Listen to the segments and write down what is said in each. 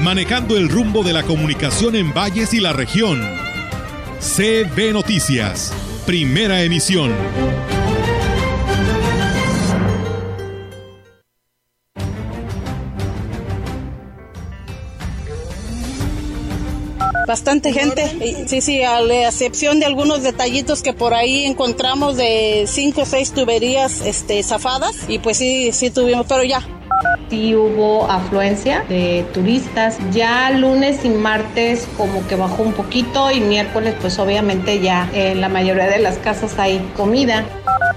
manejando el rumbo de la comunicación en valles y la región. CB Noticias, primera emisión. bastante gente. Sí, sí, a excepción de algunos detallitos que por ahí encontramos de cinco o seis tuberías este, zafadas. Y pues sí, sí tuvimos, pero ya, sí hubo afluencia de turistas. Ya lunes y martes como que bajó un poquito y miércoles pues obviamente ya en la mayoría de las casas hay comida.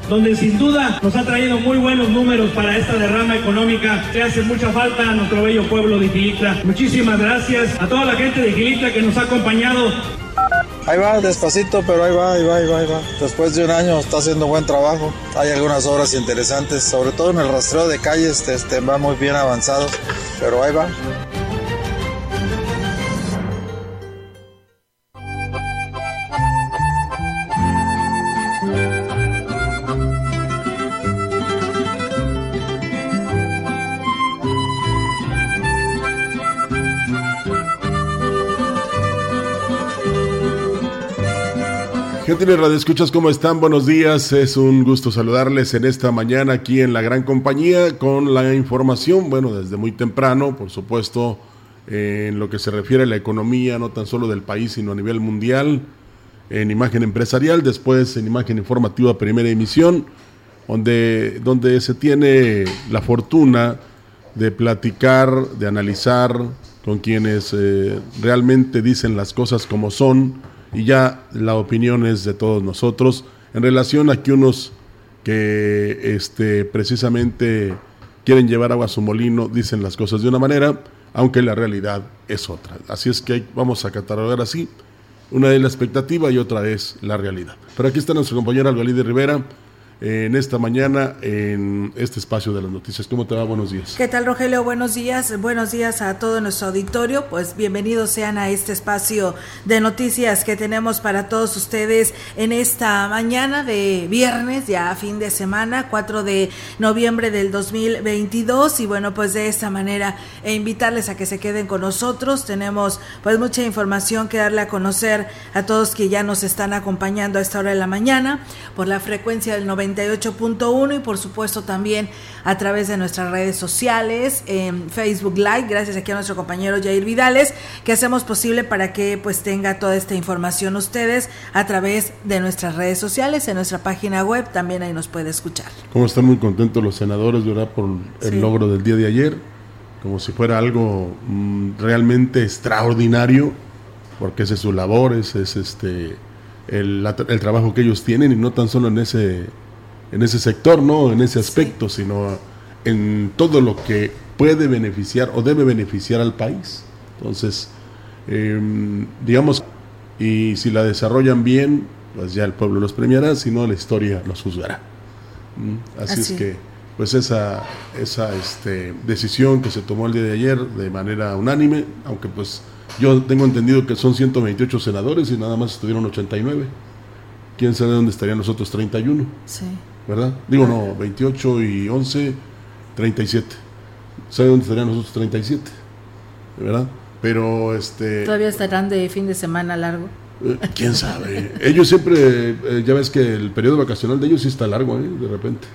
Donde sin duda nos ha traído muy buenos números para esta derrama económica que hace mucha falta a nuestro bello pueblo de Gilitla. Muchísimas gracias a toda la gente de Gilitla que nos ha acompañado Ahí va, despacito, pero ahí va, ahí va, ahí va, ahí va. Después de un año está haciendo buen trabajo. Hay algunas obras interesantes, sobre todo en el rastreo de calles, este, va muy bien avanzado, pero ahí va. Gentiles Radio Escuchas, ¿cómo están? Buenos días. Es un gusto saludarles en esta mañana aquí en la gran compañía con la información, bueno, desde muy temprano, por supuesto, en lo que se refiere a la economía, no tan solo del país, sino a nivel mundial, en imagen empresarial, después en imagen informativa primera emisión, donde, donde se tiene la fortuna de platicar, de analizar con quienes eh, realmente dicen las cosas como son y ya la opinión es de todos nosotros en relación a que unos que este, precisamente quieren llevar agua a su molino dicen las cosas de una manera, aunque la realidad es otra. Así es que vamos a catalogar así. Una es la expectativa y otra es la realidad. Pero aquí está nuestra compañera Algalide Rivera en esta mañana en este espacio de las noticias. ¿Cómo te va? Buenos días. ¿Qué tal, Rogelio? Buenos días. Buenos días a todo nuestro auditorio. Pues bienvenidos sean a este espacio de noticias que tenemos para todos ustedes en esta mañana de viernes, ya fin de semana, 4 de noviembre del 2022. Y bueno, pues de esta manera e invitarles a que se queden con nosotros. Tenemos pues mucha información que darle a conocer a todos que ya nos están acompañando a esta hora de la mañana por la frecuencia del 90 98.1 y por supuesto también a través de nuestras redes sociales, en Facebook Live, gracias aquí a nuestro compañero Jair Vidales, que hacemos posible para que pues tenga toda esta información ustedes a través de nuestras redes sociales, en nuestra página web, también ahí nos puede escuchar. Como están muy contentos los senadores, ¿verdad? Por el logro del día de ayer, como si fuera algo mm, realmente extraordinario, porque ese es su labor, ese es este... El, el, trabajo que ellos tienen y no tan solo en ese en ese sector, no en ese aspecto, sino en todo lo que puede beneficiar o debe beneficiar al país. Entonces, em, digamos, y si la desarrollan bien, pues ya el pueblo los premiará, si no, la historia los juzgará. ¿Mm? Así, es que, pues esa, esa este, decisión que se tomó el día de ayer de manera unánime, aunque pues yo tengo entendido que son 128 senadores y nada más estuvieron 89. ¿Quién sabe dónde estarían los otros 31? Sí. ¿Verdad? Digo, no, 28 y 11, 37. ¿Sabe dónde estarían nosotros 37? ¿Verdad? Pero este... ¿Todavía estarán de fin de semana largo? Eh, ¿Quién sabe? ellos siempre, eh, ya ves que el periodo vacacional de ellos sí está largo, ¿eh? De repente.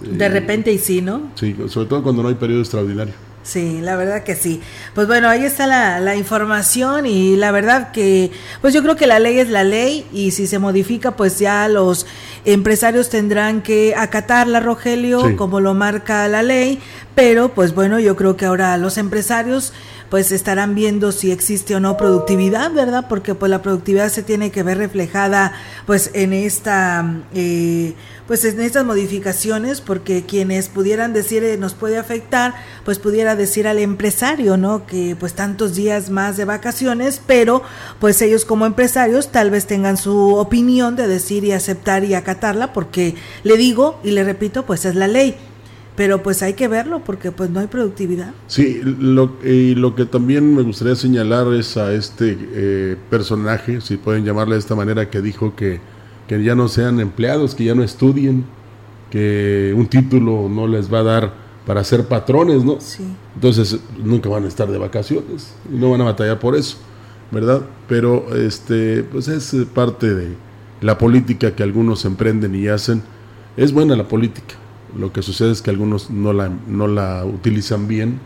de repente y sí, ¿no? Sí, sobre todo cuando no hay periodo extraordinario. Sí, la verdad que sí. Pues bueno, ahí está la, la, información y la verdad que, pues yo creo que la ley es la ley y si se modifica, pues ya los empresarios tendrán que acatarla, Rogelio, como lo marca la ley, pero pues bueno, yo creo que ahora los empresarios pues estarán viendo si existe o no productividad, ¿verdad? Porque pues la productividad se tiene que ver reflejada pues en esta eh, pues en estas modificaciones, porque quienes pudieran decir eh, nos puede afectar, pues pudiera decir al empresario, ¿no? Que pues tantos días más de vacaciones, pero pues ellos como empresarios tal vez tengan su opinión de decir y aceptar y acatarla, porque le digo y le repito, pues es la ley pero pues hay que verlo porque pues no hay productividad. Sí, lo, y lo que también me gustaría señalar es a este eh, personaje, si pueden llamarle de esta manera, que dijo que, que ya no sean empleados, que ya no estudien, que un título no les va a dar para ser patrones, ¿no? Sí. Entonces nunca van a estar de vacaciones y no van a batallar por eso, ¿verdad? Pero este, pues es parte de la política que algunos emprenden y hacen. Es buena la política lo que sucede es que algunos no la, no la utilizan bien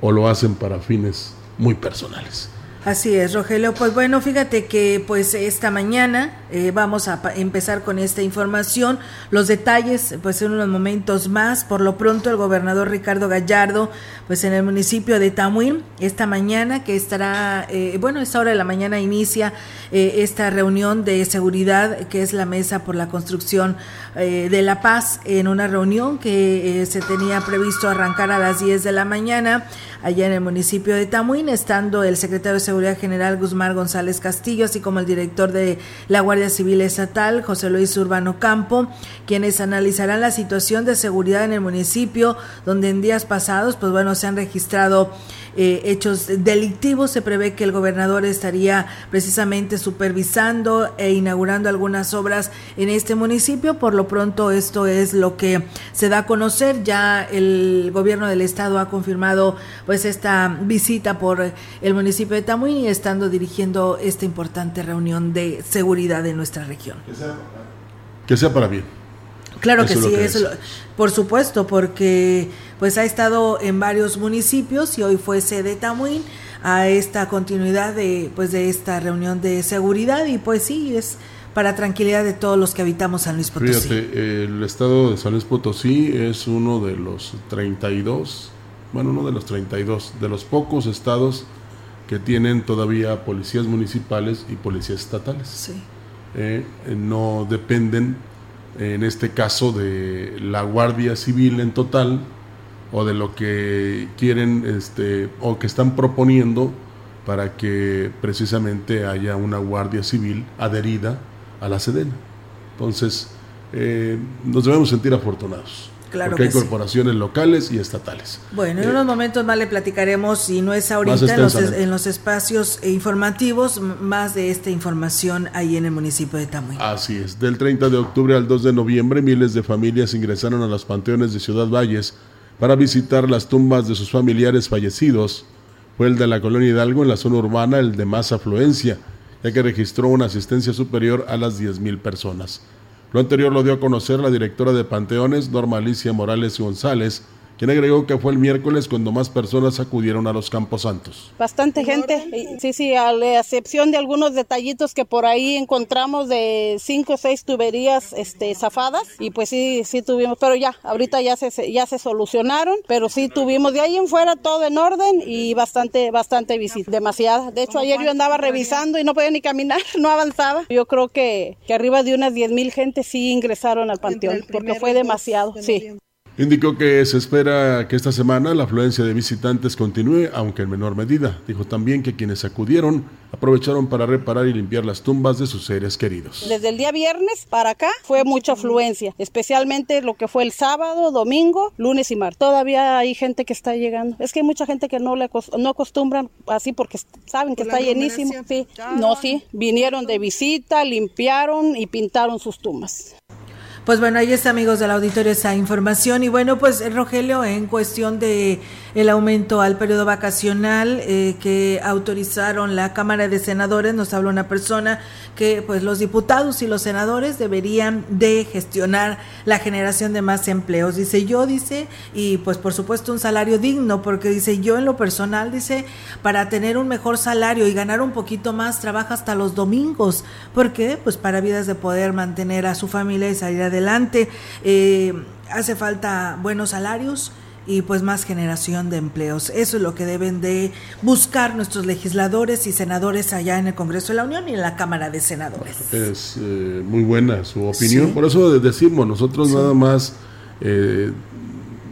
o lo hacen para fines muy personales. Así es, Rogelio. Pues bueno, fíjate que pues esta mañana eh, vamos a empezar con esta información. Los detalles pues en unos momentos más. Por lo pronto el gobernador Ricardo Gallardo pues en el municipio de Tamuín esta mañana que estará, eh, bueno, esta hora de la mañana inicia eh, esta reunión de seguridad que es la mesa por la construcción de la paz en una reunión que se tenía previsto arrancar a las 10 de la mañana allá en el municipio de Tamuín, estando el secretario de Seguridad General Guzmán González Castillo, así como el director de la Guardia Civil Estatal, José Luis Urbano Campo, quienes analizarán la situación de seguridad en el municipio, donde en días pasados, pues bueno, se han registrado eh, hechos delictivos. Se prevé que el gobernador estaría precisamente supervisando e inaugurando algunas obras en este municipio. Por lo pronto esto es lo que se da a conocer. Ya el gobierno del estado ha confirmado pues esta visita por el municipio de Tamuín y estando dirigiendo esta importante reunión de seguridad en nuestra región. Que sea, para bien. Claro que sí, eso, por supuesto, porque pues ha estado en varios municipios y hoy fue sede Tamuín a esta continuidad de pues de esta reunión de seguridad y pues sí es para tranquilidad de todos los que habitamos San Luis Potosí. Fíjate, el estado de San Luis Potosí es uno de los 32, bueno, uno de los 32, de los pocos estados que tienen todavía policías municipales y policías estatales. Sí. Eh, no dependen, en este caso, de la Guardia Civil en total, o de lo que quieren este, o que están proponiendo para que precisamente haya una guardia civil adherida a la Sedena. Entonces, eh, nos debemos sentir afortunados. Claro porque hay corporaciones locales y estatales. Bueno, en eh, unos momentos más le platicaremos, si no es ahorita, en los, en los, espacios informativos, más de esta información ahí en el municipio de Tamuy. Así es. Del 30 de octubre al 2 de noviembre, miles de familias ingresaron a los panteones de Ciudad Valles para visitar las tumbas de sus familiares fallecidos. Fue el de la colonia Hidalgo en la zona urbana el de más afluencia, ya que registró una asistencia superior a las 10.000 personas. Lo anterior lo dio a conocer la directora de Panteones, Norma Alicia Morales González, quien agregó que fue el miércoles cuando más personas acudieron a los Campos Santos. Bastante gente, sí, sí, a la excepción de algunos detallitos que por ahí encontramos de cinco o seis tuberías este, zafadas y pues sí, sí tuvimos, pero ya, ahorita ya se, ya se solucionaron, pero sí tuvimos de ahí en fuera todo en orden y bastante, bastante visita, demasiada. De hecho, ayer yo andaba revisando y no podía ni caminar, no avanzaba. Yo creo que, que arriba de unas 10 mil gente sí ingresaron al panteón porque fue demasiado, sí. Indicó que se espera que esta semana la afluencia de visitantes continúe, aunque en menor medida. Dijo también que quienes acudieron aprovecharon para reparar y limpiar las tumbas de sus seres queridos. Desde el día viernes para acá fue mucha afluencia, especialmente lo que fue el sábado, domingo, lunes y martes. Todavía hay gente que está llegando. Es que hay mucha gente que no le no acostumbran así porque saben que está llenísimo. Sí. No, sí, vinieron de visita, limpiaron y pintaron sus tumbas. Pues bueno, ahí está, amigos del auditorio, esa información. Y bueno, pues Rogelio, en cuestión de el aumento al periodo vacacional eh, que autorizaron la Cámara de Senadores, nos habla una persona que pues los diputados y los senadores deberían de gestionar la generación de más empleos. Dice yo, dice, y pues por supuesto un salario digno, porque dice yo en lo personal, dice, para tener un mejor salario y ganar un poquito más, trabaja hasta los domingos. ¿Por qué? Pues para vidas de poder mantener a su familia y salir adelante. Eh, hace falta buenos salarios y pues más generación de empleos. Eso es lo que deben de buscar nuestros legisladores y senadores allá en el Congreso de la Unión y en la Cámara de Senadores. Es eh, muy buena su opinión. Por eso decimos, nosotros nada más eh,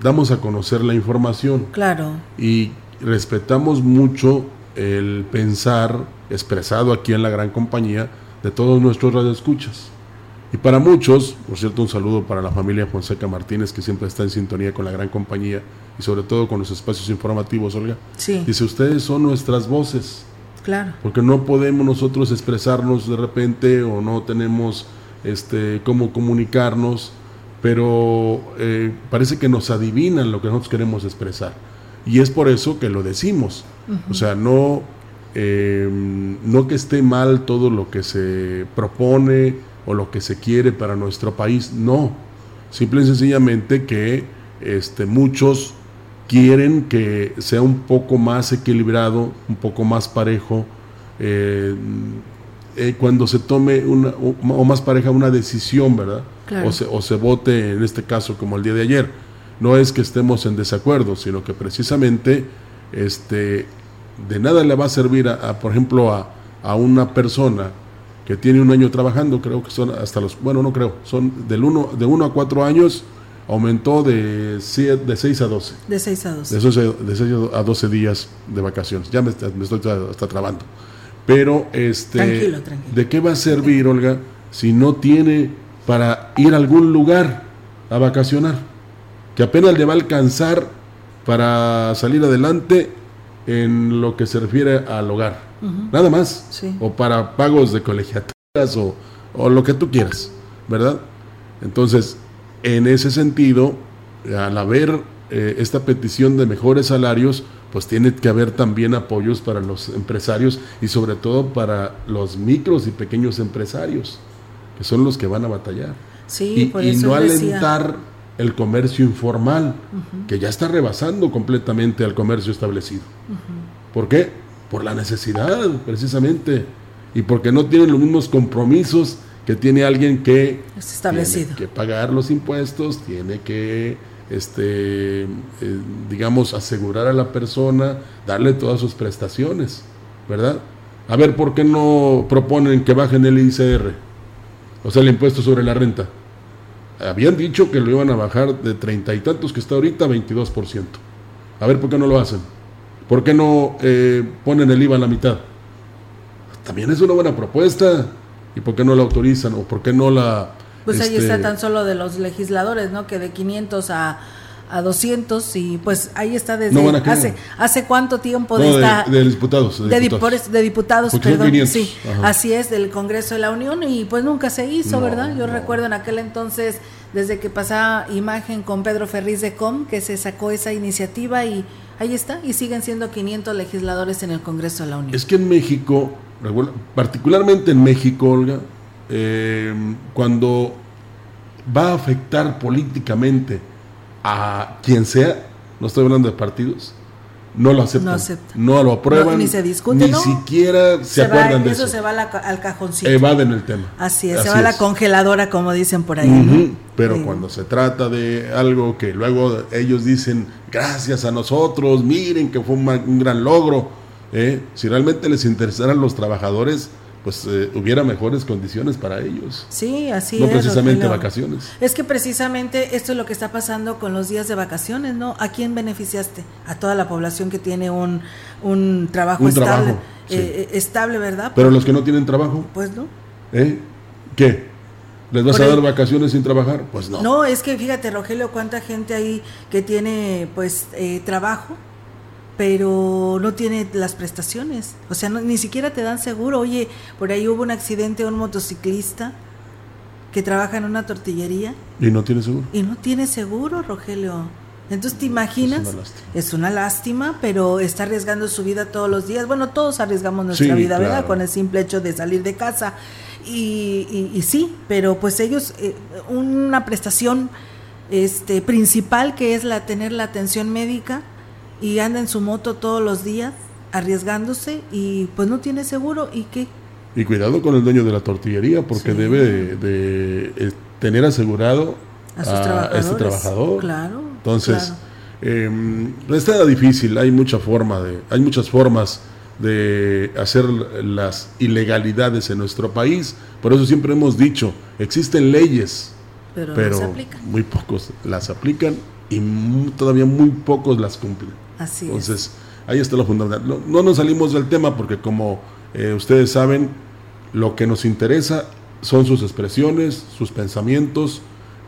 damos a conocer la información. Claro. Y respetamos mucho el pensar expresado aquí en la gran compañía de todos nuestros radioescuchas. Y para muchos, por cierto, un saludo para la familia Fonseca Martínez, que siempre está en sintonía con la gran compañía y sobre todo con los espacios informativos, Olga. Sí. Dice, ustedes son nuestras voces. Claro. Porque no podemos nosotros expresarnos de repente o no tenemos este, cómo comunicarnos, pero eh, parece que nos adivinan lo que nosotros queremos expresar. Y es por eso que lo decimos. O sea, no, eh, no que esté mal todo lo que se propone, o lo que se quiere para nuestro país, no. Simple y sencillamente que este, muchos quieren que sea un poco más equilibrado, un poco más parejo, eh, eh, cuando se tome una, o, más pareja una decisión, ¿verdad? O, se, o se vote en este caso como el día de ayer. No es que estemos en desacuerdo, sino que precisamente este, de nada le va a servir, a, por ejemplo, a, a una persona que tiene un año trabajando, creo que son hasta los, bueno, no creo, son del uno, de 1 a 4 años, aumentó de, siete, de 6 a 12. De 6 a 12. De 6, de 6 a 12 días de vacaciones. Ya me, me estoy hasta trabando. Pero, este, tranquilo, tranquilo. ¿de qué va a servir, Olga, si no tiene para ir a algún lugar a vacacionar? Que apenas le va a alcanzar para salir adelante en lo que se refiere al hogar. Nada más, o para pagos de colegiaturas o, o, lo que tú quieras, ¿verdad? Entonces, en ese sentido, al haber eh, esta petición de mejores salarios, pues tiene que haber también apoyos para los empresarios y sobre todo para los micros y pequeños empresarios, que son los que van a batallar. Sí, y, no alentar el comercio informal, que ya está rebasando completamente al comercio establecido. ¿Por qué? por la necesidad, precisamente, y porque no tienen los mismos compromisos que tiene alguien que es establecido. Tiene que pagar los impuestos, tiene que, este, eh, digamos, asegurar a la persona, darle todas sus prestaciones, ¿verdad? A ver, ¿por qué no proponen que bajen el ICR? O sea, el impuesto sobre la renta. Habían dicho que lo iban a bajar de treinta y tantos que está ahorita a 22%. A ver, ¿por qué no lo hacen? ¿Por qué no eh, ponen el IVA a la mitad? También es una buena propuesta. ¿Y por qué no la autorizan? ¿O por qué no la... Pues ahí está este, tan solo de los legisladores, ¿no? Que de 500 a, a 200 y pues ahí está desde hace hace cuánto tiempo de, de, diputados de, diputados, de diputados perdón sí así es del Congreso de la Unión y pues nunca se hizo verdad yo recuerdo en aquel entonces desde que pasaba imagen con Pedro Ferriz de Com que se sacó esa iniciativa y Ahí está, y siguen siendo 500 legisladores en el Congreso de la Unión. Es que en México, particularmente en México, Olga, eh, cuando va a afectar políticamente a quien sea, no estoy hablando de partidos, no lo aceptan. No, lo aprueban. ni se discute. Ni siquiera se, acuerdan de eso. Eso se va al cajoncito. Evaden el tema. Así es, se va a la congeladora, como dicen por ahí. Pero cuando se trata de algo que luego ellos dicen, gracias a nosotros, miren que fue un, gran logro. ¿eh? Si realmente les interesaran los trabajadores, pues eh, hubiera mejores condiciones para ellos. Sí, así no es. No precisamente vacaciones. Es que precisamente esto es lo que está pasando con los días de vacaciones, ¿no? ¿A quién beneficiaste? A toda la población que tiene un, un trabajo estable, eh, estable, ¿verdad? Pero los que no tienen trabajo. Pues no. ¿Eh? ¿Qué? ¿Les vas a dar vacaciones sin trabajar? Pues no. No, es que fíjate, Rogelio, cuánta gente ahí que tiene pues eh, trabajo pero no tiene las prestaciones. O sea, ni siquiera te dan seguro. Oye, por ahí hubo un accidente, un motociclista que trabaja en una tortillería. Y no tiene seguro. Y no tiene seguro, Rogelio. Entonces, ¿te imaginas? Es una, lástima, pero está arriesgando su vida todos los días. Bueno, todos arriesgamos nuestra vida, ¿verdad? Con el simple hecho de salir de casa. Y, sí, pero pues ellos, eh, una prestación este, principal que es la tener la atención médica y anda en su moto todos los días arriesgándose y pues no tiene seguro y qué. Y cuidado con el dueño de la tortillería porque debe de, eh, tener asegurado a, este trabajador. Claro. Entonces, em, está difícil, hay mucha forma de, hay muchas formas de hacer las ilegalidades en nuestro país. Por eso siempre hemos dicho, existen leyes, pero, muy pocos las aplican y todavía muy pocos las cumplen. Así Entonces, ahí está lo fundamental. No, nos salimos del tema porque como eh, ustedes saben, lo que nos interesa son sus expresiones, sus pensamientos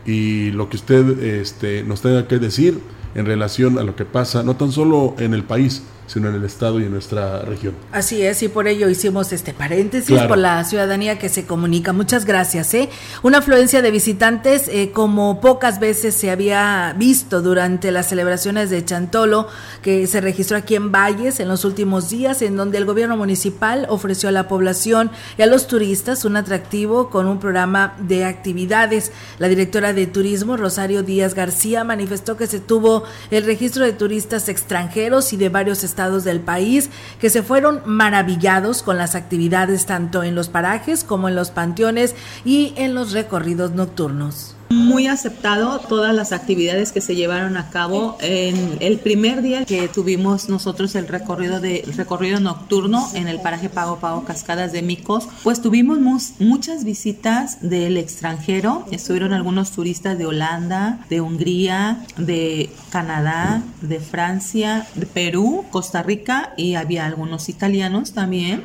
y lo que usted este, nos tenga que decir en relación a lo que pasa, no tan solo en el país, sino en el Estado y en nuestra región. Así es, y por ello hicimos este paréntesis por la ciudadanía que se comunica. Muchas gracias. ¿eh? Una afluencia de visitantes eh, como pocas veces se había visto durante las celebraciones de Chantolo, que se registró aquí en Valles en los últimos días, en donde el gobierno municipal ofreció a la población y a los turistas un atractivo con un programa de actividades. La directora de turismo, Rosario Díaz García, manifestó que se tuvo el registro de turistas extranjeros y de varios estados estados del país que se fueron maravillados con las actividades tanto en los parajes como en los panteones y en los recorridos nocturnos. Muy aceptado todas las actividades que se llevaron a cabo en el primer día que tuvimos nosotros el recorrido de recorrido nocturno en el paraje Pago Pago Cascadas de Micos, pues tuvimos muchas visitas del extranjero, estuvieron algunos turistas de Holanda, de Hungría, de Canadá, de Francia, de Perú, Costa Rica y había algunos italianos también.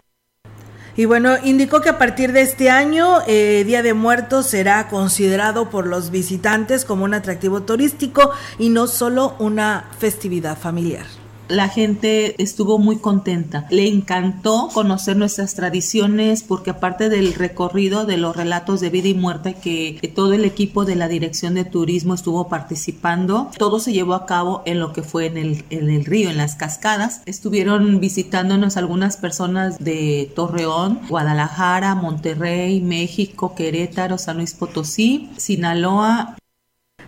Y bueno, indicó que a partir de este año, eh, Día de Muertos será considerado por los visitantes como un atractivo turístico y no solo una festividad familiar la gente estuvo muy contenta. Le encantó conocer nuestras tradiciones porque aparte del recorrido de los relatos de vida y muerte que, todo el equipo de la Dirección de Turismo estuvo participando, todo se llevó a cabo en lo que fue en el, río, en las cascadas. Estuvieron visitándonos algunas personas de Torreón, Guadalajara, Monterrey, México, Querétaro, San Luis Potosí, Sinaloa,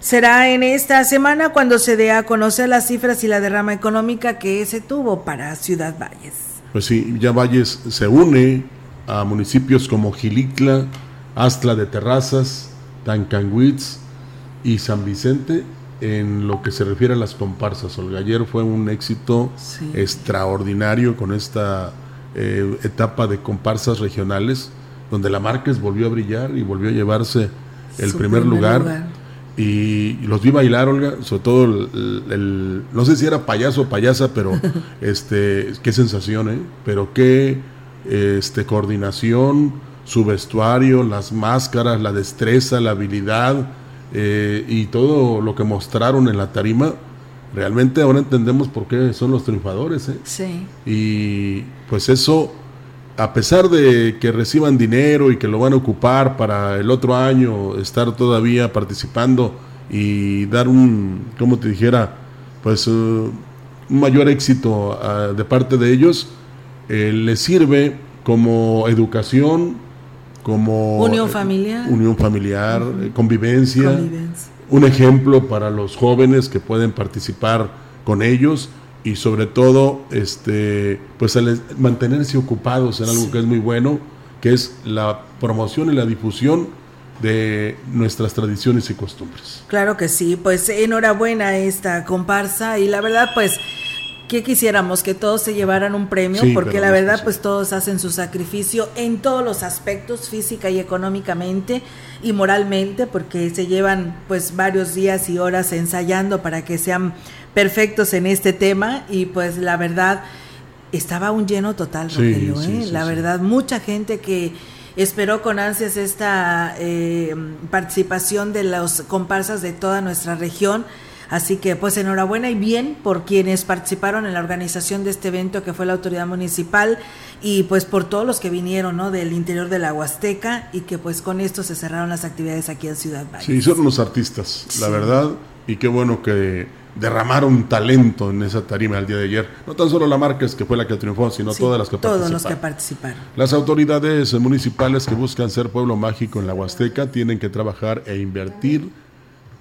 Será en esta semana cuando se dé a conocer las cifras y la derrama económica que se tuvo para Ciudad Valles. Pues sí, ya Valles se une a municipios como Gilitla, Astla de Terrazas, Tancanguitz y San Vicente en lo que se refiere a las comparsas. Olga, ayer fue un éxito extraordinario con esta eh, etapa de comparsas regionales, donde la Márquez volvió a brillar y volvió a llevarse el primer, lugar y los vi bailar, Olga, sobre todo el, no sé si era payaso o payasa, pero este, qué sensación, ¿eh? Pero qué este, coordinación, su vestuario, las máscaras, la destreza, la habilidad eh, y todo lo que mostraron en la tarima. Realmente ahora entendemos por qué son los triunfadores, ¿eh? Sí. Y pues eso a pesar de que reciban dinero y que lo van a ocupar para el otro año estar todavía participando y dar un, como te dijera, pues uh, un mayor éxito uh, de parte de ellos, eh, les sirve como educación, como unión familiar, unión familiar convivencia, un ejemplo para los jóvenes que pueden participar con ellos y sobre todo este pues mantenerse ocupados en algo que es muy bueno que es la promoción y la difusión de nuestras tradiciones y costumbres. Claro que sí, pues enhorabuena esta comparsa y la verdad pues que quisiéramos que todos se llevaran un premio porque la verdad pues todos hacen su sacrificio en todos los aspectos física y económicamente y moralmente porque se llevan pues varios días y horas ensayando para que sean perfectos en este tema y pues la verdad estaba un lleno total, Rogelio. ¿eh? la verdad, mucha gente que esperó con ansias esta eh, participación de los comparsas de toda nuestra región. Así que pues enhorabuena y bien por quienes participaron en la organización de este evento que fue la autoridad municipal y pues por todos los que vinieron ¿no? del interior de la Huasteca y que pues con esto se cerraron las actividades aquí en Ciudad Valle. Sí, son los artistas, la verdad, y qué bueno que derramaron talento en esa tarima el día de ayer. No tan solo la Márquez, que fue la que triunfó, sino todas las que todos participaron. los que participaron. Las autoridades municipales que buscan ser pueblo mágico en la Huasteca tienen que trabajar e invertir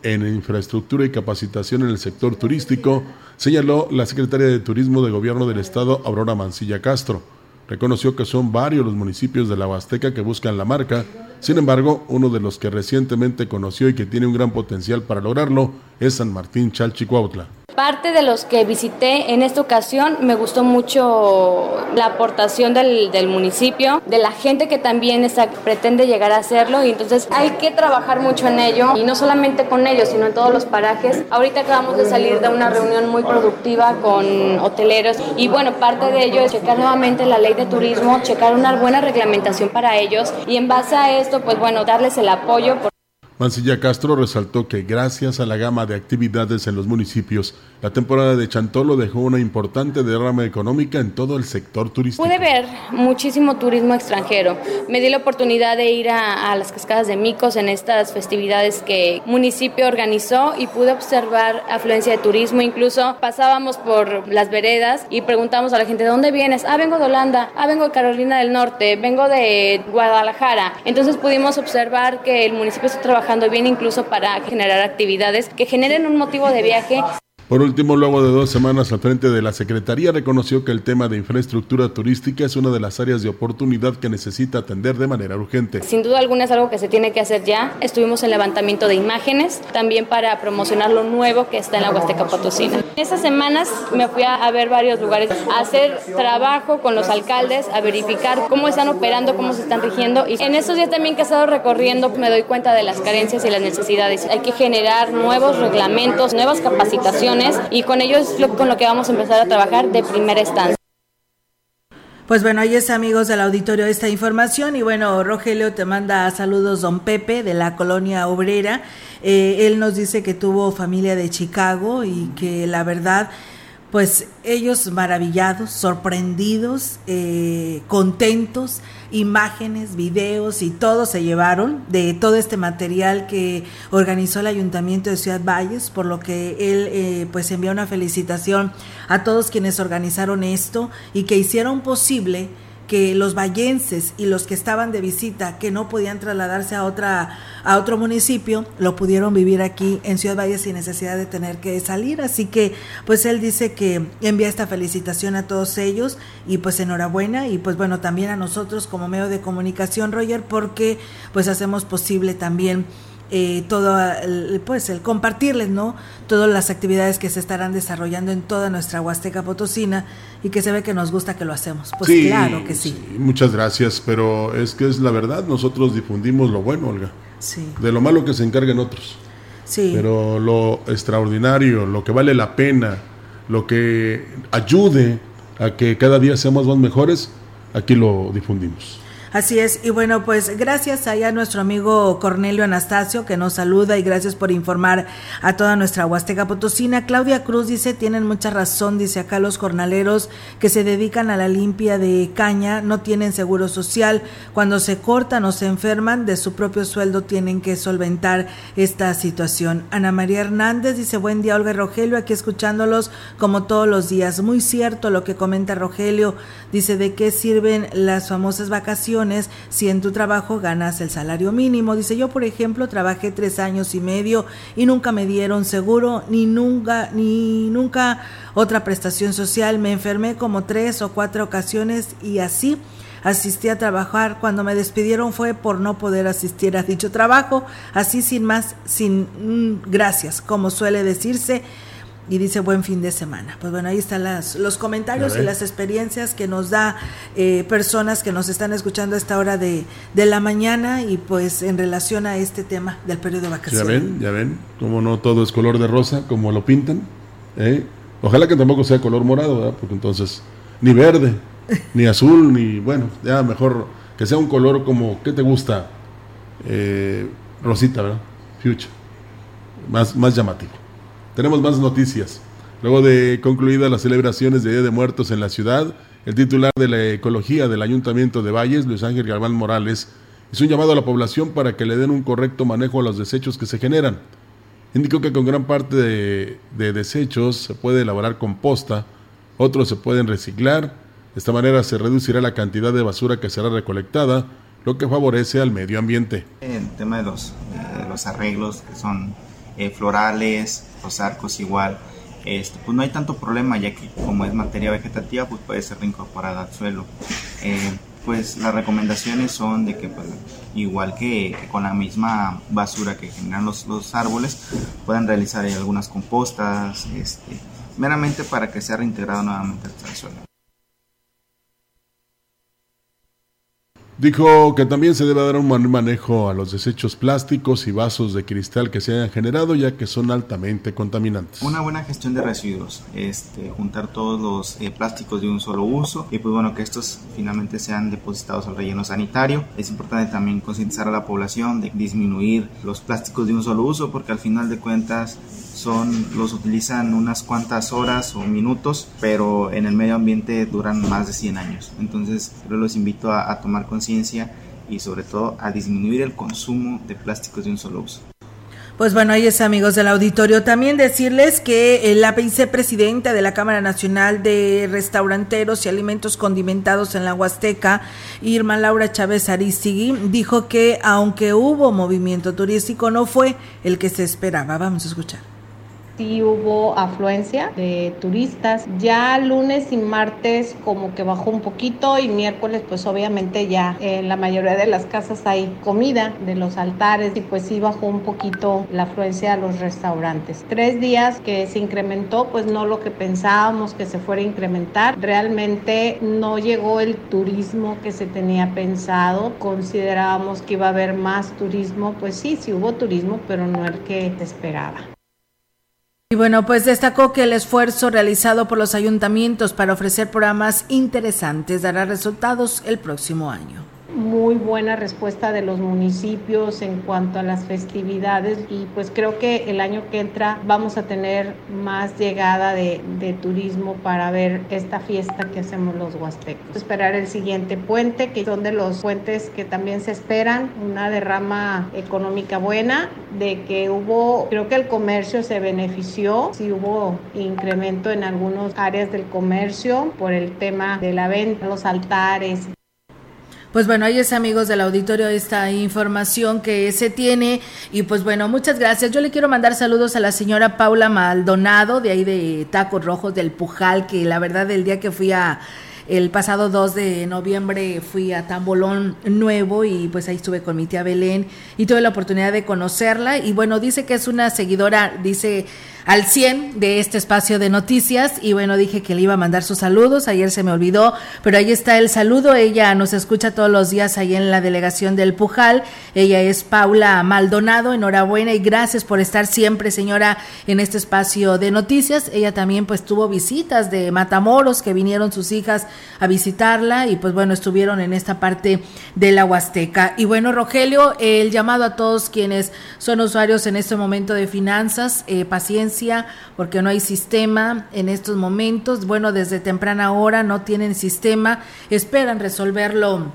en infraestructura y capacitación en el sector turístico, señaló la secretaria de Turismo de Gobierno del Estado, Aurora Mancilla Castro. Reconoció que son varios los municipios de la Huasteca que buscan la marca, sin embargo, uno de los que recientemente conoció y que tiene un gran potencial para lograrlo es San Martín Chalchicuautla. Parte de los que visité en esta ocasión me gustó mucho la aportación del, municipio, de la gente que también está, pretende llegar a hacerlo y entonces hay que trabajar mucho en ello y no solamente con ellos, sino en todos los parajes. Ahorita acabamos de salir de una reunión muy productiva con hoteleros y bueno, parte de ello es checar nuevamente la ley de turismo, checar una buena reglamentación para ellos y en base a esto, pues bueno, darles el apoyo. Mancilla Castro resaltó que gracias a la gama de actividades en los municipios, la temporada de Chantolo dejó una importante derrama económica en todo el sector turístico. Pude ver muchísimo turismo extranjero. Me di la oportunidad de ir a, las cascadas de Micos en estas festividades que el municipio organizó y pude observar afluencia de turismo. Incluso pasábamos por las veredas y preguntamos a la gente, ¿de dónde vienes? Ah, vengo de Holanda, ah, vengo de Carolina del Norte, vengo de Guadalajara. Entonces pudimos observar que el municipio está trabajando bien incluso para generar actividades que generen un motivo de viaje. Por último, luego de dos semanas al frente de la Secretaría, reconoció que el tema de infraestructura turística es una de las áreas de oportunidad que necesita atender de manera urgente. Sin duda alguna es algo que se tiene que hacer ya. Estuvimos en levantamiento de imágenes, también para promocionar lo nuevo que está en la Huasteca Potosina. En esas semanas me fui a, ver varios lugares, a hacer trabajo con los alcaldes, a verificar cómo están operando, cómo se están rigiendo. Y en estos días también que he estado recorriendo me doy cuenta de las carencias y las necesidades. Hay que generar nuevos reglamentos, nuevas capacitaciones y con ello es con lo que vamos a empezar a trabajar de primera estancia. Pues bueno, ahí es amigos del auditorio esta información y bueno, Rogelio te manda saludos don Pepe de la colonia obrera. Eh, él nos dice que tuvo familia de Chicago y que la verdad pues ellos maravillados, sorprendidos, eh, contentos, imágenes, videos y todo se llevaron de todo este material que organizó el Ayuntamiento de Ciudad Valles, por lo que él eh, pues envía una felicitación a todos quienes organizaron esto y que hicieron posible que los vallenses y los que estaban de visita, que no podían trasladarse a otra a otro municipio, lo pudieron vivir aquí en Ciudad Valle sin necesidad de tener que salir. Así que, pues él dice que envía esta felicitación a todos ellos y pues enhorabuena y pues bueno, también a nosotros como medio de comunicación, Roger, porque pues hacemos posible también eh, todo pues el compartirles no todas las actividades que se estarán desarrollando en toda nuestra Huasteca Potosina y que se ve que nos gusta que lo hacemos pues claro que sí. muchas gracias pero es que es la verdad nosotros difundimos lo bueno Olga sí. de lo malo que se encarguen otros sí. pero lo extraordinario lo que vale la pena lo que ayude a que cada día seamos más mejores aquí lo difundimos Así es, y bueno, pues gracias allá a nuestro amigo Cornelio Anastasio que nos saluda y gracias por informar a toda nuestra Huasteca Potosina. Claudia Cruz dice, tienen mucha razón, dice acá los jornaleros que se dedican a la limpia de caña, no tienen seguro social, cuando se cortan o se enferman de su propio sueldo tienen que solventar esta situación. Ana María Hernández dice, buen día Olga Rogelio, aquí escuchándolos como todos los días. Muy cierto lo que comenta Rogelio, dice, ¿de qué sirven las famosas vacaciones? Si en tu trabajo ganas el salario mínimo. Dice, yo por ejemplo trabajé tres años y medio y nunca me dieron seguro ni nunca, ni nunca otra prestación social. Me enfermé como tres o cuatro ocasiones y así asistí a trabajar. Cuando me despidieron fue por no poder asistir a dicho trabajo, así sin más, sin mm, gracias, como suele decirse y dice buen fin de semana. Pues bueno, ahí están las, los comentarios y las experiencias que nos da eh, personas que nos están escuchando a esta hora de, de, la mañana y pues en relación a este tema del periodo de vacaciones. Ya ven, ya ven, como no todo es color de rosa, como lo pintan. ¿eh? Ojalá que tampoco sea color morado, porque entonces ni verde, ni azul, ni bueno, ya mejor que sea un color como, ¿qué te gusta? Eh, rosita, ¿verdad? Future. Más, más llamativo. Tenemos más noticias. Luego de concluidas las celebraciones de Día de Muertos en la ciudad, el titular de la Ecología del Ayuntamiento de Valles, Luis Ángel Galván Morales, hizo un llamado a la población para que le den un correcto manejo a los desechos que se generan. Indicó que con gran parte de, de desechos se puede elaborar composta, otros se pueden reciclar, de esta manera se reducirá la cantidad de basura que será recolectada, lo que favorece al medio ambiente. El tema de los, eh, los arreglos que son eh, florales, los arcos igual, este, pues no hay tanto problema ya que como es materia vegetativa pues puede ser reincorporada al suelo. Eh, pues las recomendaciones son de que pues, igual que, con la misma basura que generan los, los árboles puedan realizar algunas compostas este, meramente para que sea reintegrado nuevamente al suelo. Dijo que también se debe dar un manejo a los desechos plásticos y vasos de cristal que se hayan generado ya que son altamente contaminantes. Una buena gestión de residuos, este, juntar todos los eh, plásticos de un solo uso y pues bueno que estos finalmente sean depositados al relleno sanitario. Es importante también concientizar a la población de disminuir los plásticos de un solo uso porque al final de cuentas son los utilizan unas cuantas horas o minutos, pero en el medio ambiente duran más de 100 años. Entonces, yo los invito a, tomar conciencia y sobre todo a disminuir el consumo de plásticos de un solo uso. Pues bueno, ahí es amigos del auditorio. También decirles que la vicepresidenta de la Cámara Nacional de Restauranteros y Alimentos Condimentados en la Huasteca, Irma Laura Chávez Aristigui, dijo que aunque hubo movimiento turístico, no fue el que se esperaba. Vamos a escuchar sí hubo afluencia de turistas. Ya lunes y martes como que bajó un poquito y miércoles pues obviamente ya en la mayoría de las casas hay comida de los altares y pues sí bajó un poquito la afluencia a los restaurantes. Tres días que se incrementó pues no lo que pensábamos que se fuera a incrementar. Realmente no llegó el turismo que se tenía pensado. Considerábamos que iba a haber más turismo. Pues sí, sí hubo turismo pero no el que se esperaba. Y bueno, pues destacó que el esfuerzo realizado por los ayuntamientos para ofrecer programas interesantes dará resultados el próximo año muy buena respuesta de los municipios en cuanto a las festividades y pues creo que el año que entra vamos a tener más llegada de, de turismo para ver esta fiesta que hacemos los huastecos. Esperar el siguiente puente, que son de los puentes que también se esperan, una derrama económica buena, de que hubo, creo que el comercio se benefició, sí hubo incremento en algunas áreas del comercio por el tema de la venta, los altares. Pues bueno, ahí es amigos del auditorio esta información que se tiene y pues bueno, muchas gracias. Yo le quiero mandar saludos a la señora Paula Maldonado de ahí de Tacos Rojos del Pujal, que la verdad el día que fui a el pasado 2 de noviembre fui a Tambolón Nuevo y pues ahí estuve con mi tía Belén y tuve la oportunidad de conocerla. Y bueno, dice que es una seguidora, dice al 100 de este espacio de noticias. Y bueno, dije que le iba a mandar sus saludos, ayer se me olvidó, pero ahí está el saludo, ella nos escucha todos los días ahí en la delegación del Pujal, ella es Paula Maldonado, enhorabuena y gracias por estar siempre señora en este espacio de noticias, ella también pues tuvo visitas de Matamoros que vinieron sus hijas a visitarla y pues bueno, estuvieron en esta parte de la Huasteca. Y bueno, Rogelio, el llamado a todos quienes son usuarios en este momento de finanzas, eh, paciencia, porque no hay sistema en estos momentos. Bueno, desde temprana hora no tienen sistema, esperan resolverlo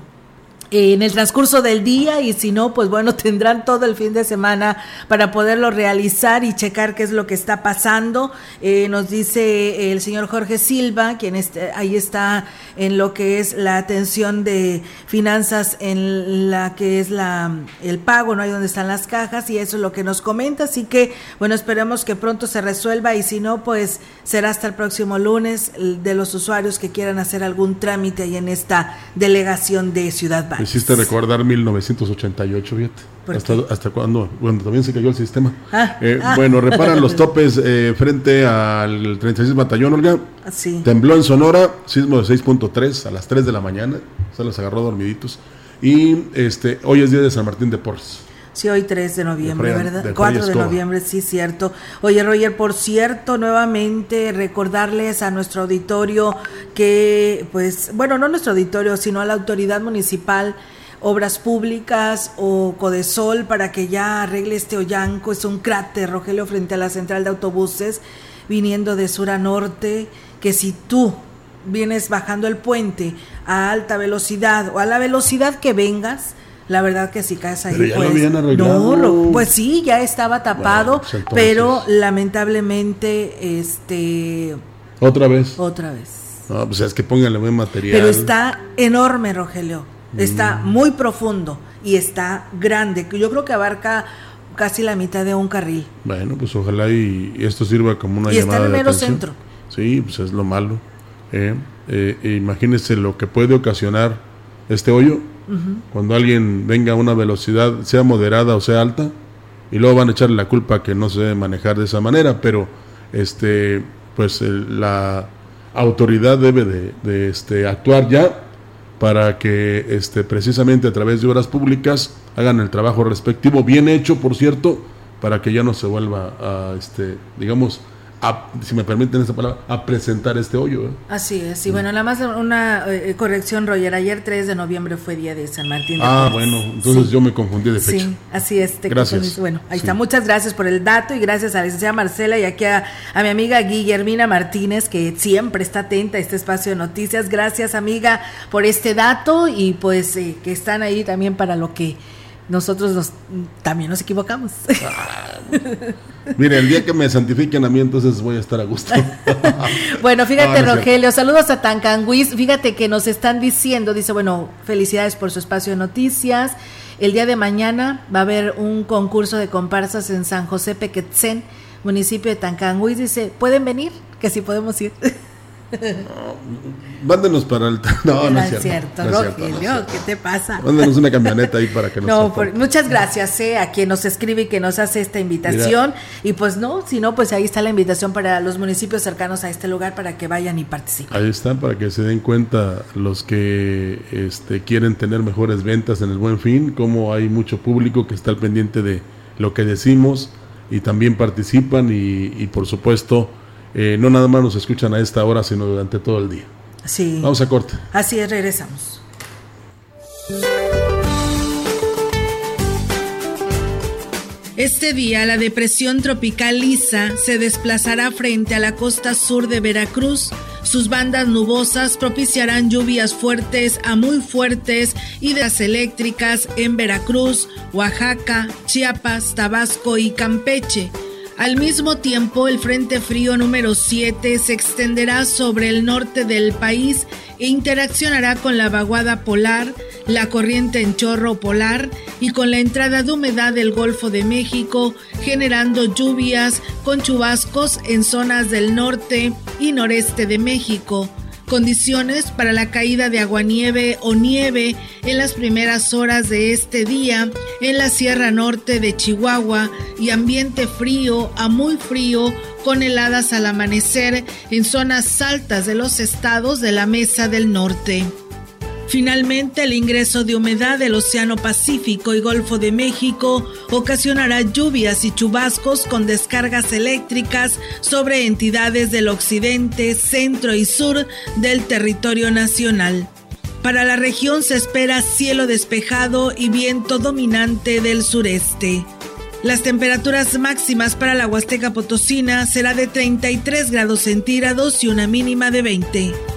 en el transcurso del día y si no, pues bueno, tendrán todo el fin de semana para poderlo realizar y checar qué es lo que está pasando. Eh, nos dice el señor Jorge Silva, quien está, ahí está en lo que es la atención de finanzas, en la que es la el pago, no hay donde están las cajas y eso es lo que nos comenta. Así que, bueno, esperemos que pronto se resuelva y si no, pues será hasta el próximo lunes de los usuarios que quieran hacer algún trámite ahí en esta delegación de Ciudad Valle. Me hiciste recordar 1988, fíjate. Hasta, hasta cuando, bueno, también se cayó el sistema. Ah, eh, ah. Bueno, reparan los topes eh, frente al 36 Batallón, Olga. Sí. Tembló en Sonora, sismo de 6.3 a las 3 de la mañana. Se los agarró dormiditos. Y este hoy es día de San Martín de Porres. Sí, hoy 3 de noviembre, de ¿verdad? 4 de noviembre, sí, cierto. Oye, Roger, por cierto, nuevamente recordarles a nuestro auditorio que, pues, bueno, no nuestro auditorio, sino a la autoridad municipal Obras Públicas o Codesol para que ya arregle este Ollanco. Es un cráter, Rogelio, frente a la central de autobuses, viniendo de sur a norte, que si tú vienes bajando el puente a alta velocidad o a la velocidad que vengas, la verdad que si caes ahí, Pero ya lo pues, habían arreglado. no, pues sí, ya estaba tapado, pues pero lamentablemente, este, Otra vez. otra vez. No, pues es que pónganle buen material. Pero está enorme, Rogelio. Está Mm. muy profundo y está grande. Yo creo que abarca casi la mitad de un carril. Bueno, pues ojalá y, y esto sirva como una Y está llamada en el mero centro. Sí, pues es lo malo. ¿eh? Eh, imagínense lo que puede ocasionar este hoyo cuando alguien venga a una velocidad, sea moderada o sea alta, y luego van a echarle la culpa que no se debe manejar de esa manera, pero este, pues el- la autoridad debe de, de, este, actuar ya para que este, precisamente a través de obras públicas hagan el trabajo respectivo, bien hecho, por cierto, para que ya no se vuelva a, este, digamos, a, si me permiten esta palabra, a presentar este hoyo. ¿eh? Así es. Y bueno, nada más una eh, corrección, Roger. Ayer 3 de noviembre fue día de San Martín. de Ah, bueno, entonces Sí. yo me confundí de fecha. Sí, así es. te Gracias. confundiste. Bueno, ahí Sí. está. Muchas gracias por el dato y gracias a la licenciada Marcela y aquí a, a mi amiga Guillermina Martínez, que siempre está atenta a este espacio de noticias. Gracias, amiga, por este dato y pues eh, que están ahí también para lo que nosotros nos, también nos equivocamos. Mire, el día que me santifiquen a mí, entonces voy a estar a gusto. Bueno, fíjate, no. Rogelio, saludos a Tancanguis. Fíjate que nos están diciendo, dice, bueno, felicidades por su espacio de noticias. El día de mañana va a haber un concurso de comparsas en San José Pequetzen, municipio de Tancanguis. Dice, ¿pueden venir? Que sí podemos ir. Mándenos para el... No, no es cierto. no cierto, Rogelio, cierto. ¿qué te pasa? Mándenos una camioneta ahí para que nos No, aporte. por- muchas gracias eh, a quien nos escribe y que nos hace esta invitación. Y pues no, si no, pues ahí está la invitación para los municipios cercanos a este lugar para que vayan y participen. Ahí está, para que se den cuenta los que este, quieren tener mejores ventas en el buen fin, como hay mucho público que está al pendiente de lo que decimos y también participan y, y por supuesto eh, no nada más nos escuchan a esta hora, sino durante todo el día. Sí. Vamos a corte. Así es, regresamos. Este día la depresión tropical Lisa se desplazará frente a la costa sur de Veracruz. Sus bandas nubosas propiciarán lluvias fuertes a muy fuertes y de las eléctricas en Veracruz, Oaxaca, Chiapas, Tabasco y Campeche. Al mismo tiempo, el Frente Frío número 7 se extenderá sobre el norte del país e interaccionará con la vaguada polar, la corriente en chorro polar y con la entrada de humedad del Golfo de México, generando lluvias con chubascos en zonas del norte y noreste de México condiciones para la caída de aguanieve o nieve en las primeras horas de este día en la Sierra Norte de Chihuahua y ambiente frío a muy frío con heladas al amanecer en zonas altas de los estados de la Mesa del Norte. Finalmente, el ingreso de humedad del Océano Pacífico y Golfo de México ocasionará lluvias y chubascos con descargas eléctricas sobre entidades del occidente, centro y sur del territorio nacional. Para la región se espera cielo despejado y viento dominante del sureste. Las temperaturas máximas para la Huasteca Potosina será de 33 grados centígrados y una mínima de 20.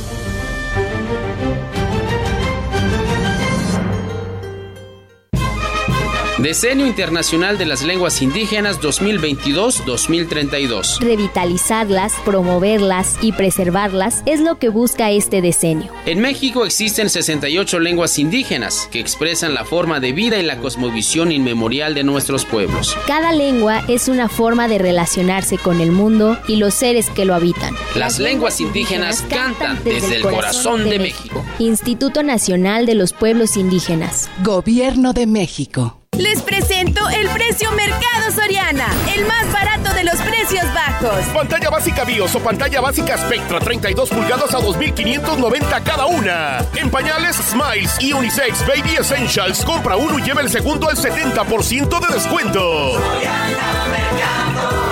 Decenio Internacional de las Lenguas Indígenas 2022-2032. Revitalizarlas, promoverlas y preservarlas es lo que busca este decenio. En México existen 68 lenguas indígenas que expresan la forma de vida y la cosmovisión inmemorial de nuestros pueblos. Cada lengua es una forma de relacionarse con el mundo y los seres que lo habitan. Las lenguas indígenas cantan desde el corazón de México. Instituto Nacional de los Pueblos Indígenas. Gobierno de México. Les presento el precio Mercado Soriana, el más barato de los precios bajos. Pantalla básica BIOS o pantalla básica Spectra 32 pulgadas a 2.590 cada una. En pañales Smiles y Unisex Baby Essentials, compra uno y lleva el segundo al 70% de descuento.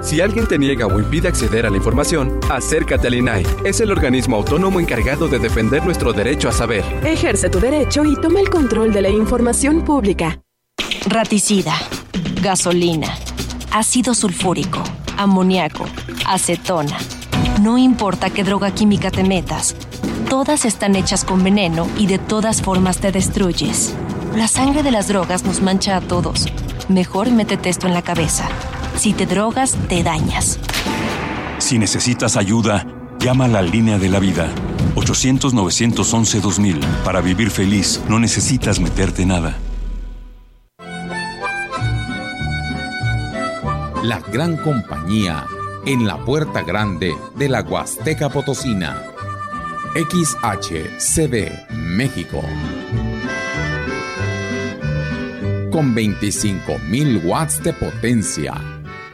Si alguien te niega o impide acceder a la información, acércate al INAI. Es el organismo autónomo encargado de defender nuestro derecho a saber. Ejerce tu derecho y toma el control de la información pública. Raticida, gasolina, ácido sulfúrico, amoníaco, acetona. No importa qué droga química te metas, todas están hechas con veneno y de todas formas te destruyes. La sangre de las drogas nos mancha a todos. Mejor métete esto en la cabeza. Si te drogas, te dañas. Si necesitas ayuda, llama a la línea de la vida. 800-911-2000. Para vivir feliz, no necesitas meterte nada. La gran compañía en la puerta grande de la Huasteca Potosina. XHCD México. Con 25.000 watts de potencia.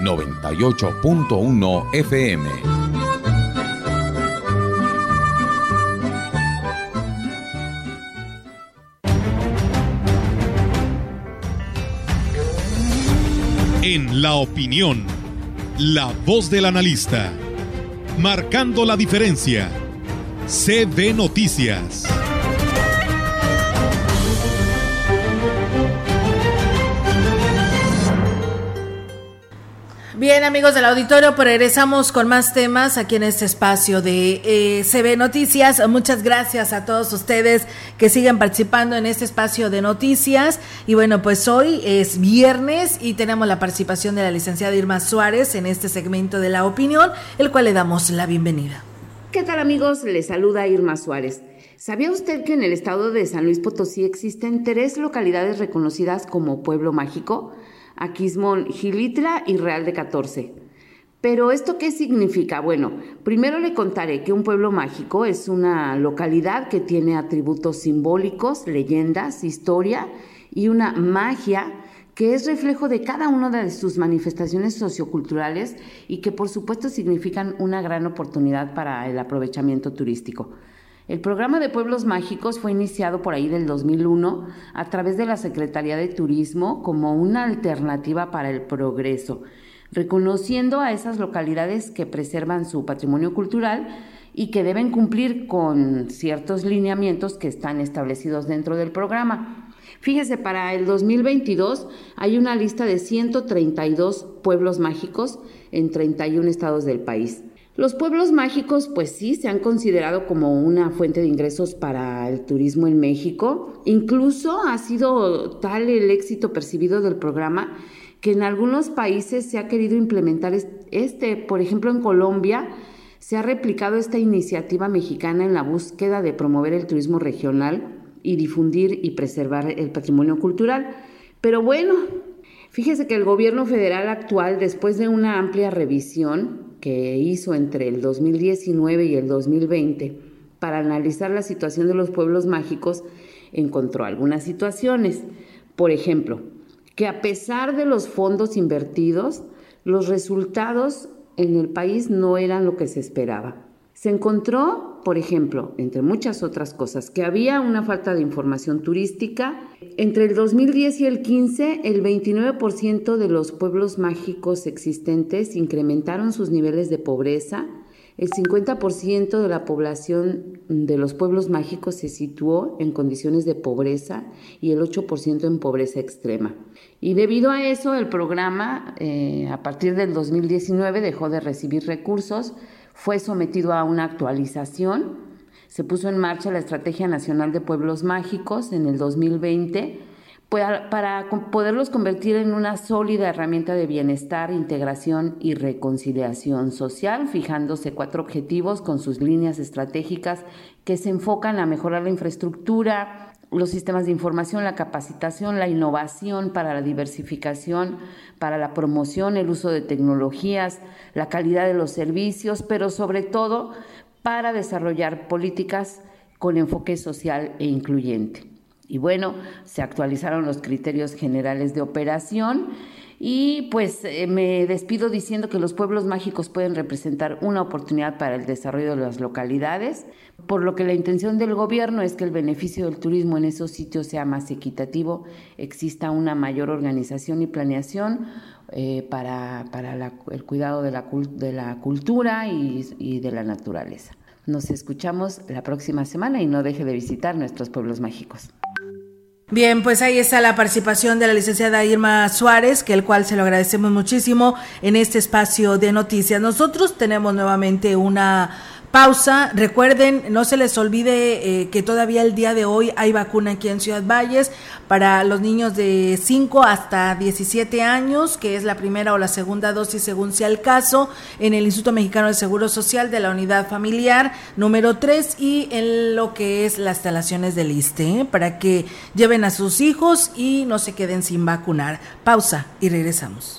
98.1 FM. En la opinión, la voz del analista, marcando la diferencia. CB Noticias. Bien, amigos del auditorio, pues regresamos con más temas aquí en este espacio de eh, CB Noticias. Muchas gracias a todos ustedes que siguen participando en este espacio de noticias. Y bueno, pues hoy es viernes y tenemos la participación de la licenciada Irma Suárez en este segmento de la opinión, el cual le damos la bienvenida. ¿Qué tal amigos? Les saluda Irma Suárez. ¿Sabía usted que en el estado de San Luis Potosí existen tres localidades reconocidas como pueblo mágico? Aquismón, Gilitla y Real de 14. Pero ¿esto qué significa? Bueno, primero le contaré que un pueblo mágico es una localidad que tiene atributos simbólicos, leyendas, historia y una magia que es reflejo de cada una de sus manifestaciones socioculturales y que por supuesto significan una gran oportunidad para el aprovechamiento turístico. El programa de Pueblos Mágicos fue iniciado por ahí del 2001 a través de la Secretaría de Turismo como una alternativa para el progreso, reconociendo a esas localidades que preservan su patrimonio cultural y que deben cumplir con ciertos lineamientos que están establecidos dentro del programa. Fíjese, para el 2022 hay una lista de 132 pueblos mágicos en 31 estados del país. Los pueblos mágicos, pues sí, se han considerado como una fuente de ingresos para el turismo en México. Incluso ha sido tal el éxito percibido del programa que en algunos países se ha querido implementar este. Por ejemplo, en Colombia se ha replicado esta iniciativa mexicana en la búsqueda de promover el turismo regional y difundir y preservar el patrimonio cultural. Pero bueno, fíjese que el gobierno federal actual, después de una amplia revisión, que hizo entre el 2019 y el 2020 para analizar la situación de los pueblos mágicos, encontró algunas situaciones. Por ejemplo, que a pesar de los fondos invertidos, los resultados en el país no eran lo que se esperaba. Se encontró, por ejemplo, entre muchas otras cosas, que había una falta de información turística. Entre el 2010 y el 15, el 29% de los pueblos mágicos existentes incrementaron sus niveles de pobreza. El 50% de la población de los pueblos mágicos se situó en condiciones de pobreza y el 8% en pobreza extrema. Y debido a eso, el programa, eh, a partir del 2019, dejó de recibir recursos fue sometido a una actualización. Se puso en marcha la Estrategia Nacional de Pueblos Mágicos en el 2020 para poderlos convertir en una sólida herramienta de bienestar, integración y reconciliación social, fijándose cuatro objetivos con sus líneas estratégicas que se enfocan a mejorar la infraestructura, los sistemas de información, la capacitación, la innovación para la diversificación, para la promoción, el uso de tecnologías, la calidad de los servicios, pero sobre todo para desarrollar políticas con enfoque social e incluyente. Y bueno, se actualizaron los criterios generales de operación y pues eh, me despido diciendo que los pueblos mágicos pueden representar una oportunidad para el desarrollo de las localidades, por lo que la intención del gobierno es que el beneficio del turismo en esos sitios sea más equitativo, exista una mayor organización y planeación eh, para, el cuidado de la, de la cultura y de la naturaleza. Nos escuchamos la próxima semana y no deje de visitar nuestros pueblos mágicos. Bien, pues ahí está la participación de la licenciada Irma Suárez, que el cual se lo agradecemos muchísimo en este espacio de noticias. Nosotros tenemos nuevamente una pausa. Recuerden, no se les olvide eh, que todavía el día de hoy hay vacuna aquí en Ciudad Valles para los niños de 5 hasta 17 años, que es la primera o la segunda dosis según sea el caso, en el Instituto Mexicano de Seguro Social de la Unidad Familiar número 3 y en lo que es las instalaciones del ISTE, ¿eh? para que lleven a sus hijos y no se queden sin vacunar. Pausa y regresamos.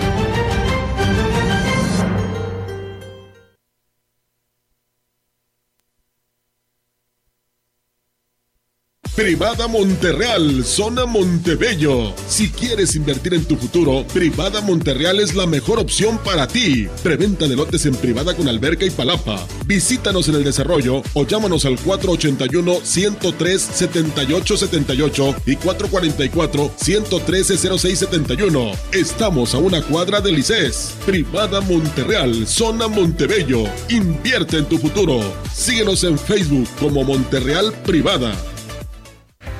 Privada Monterreal, zona Montebello. Si quieres invertir en tu futuro, Privada Monterreal es la mejor opción para ti. Preventa de lotes en privada con alberca y palapa. Visítanos en el desarrollo o llámanos al 481-103-7878 y 444-113-0671. Estamos a una cuadra de Licés. Privada Monterreal, zona Montebello. Invierte en tu futuro. Síguenos en Facebook como Monterreal Privada.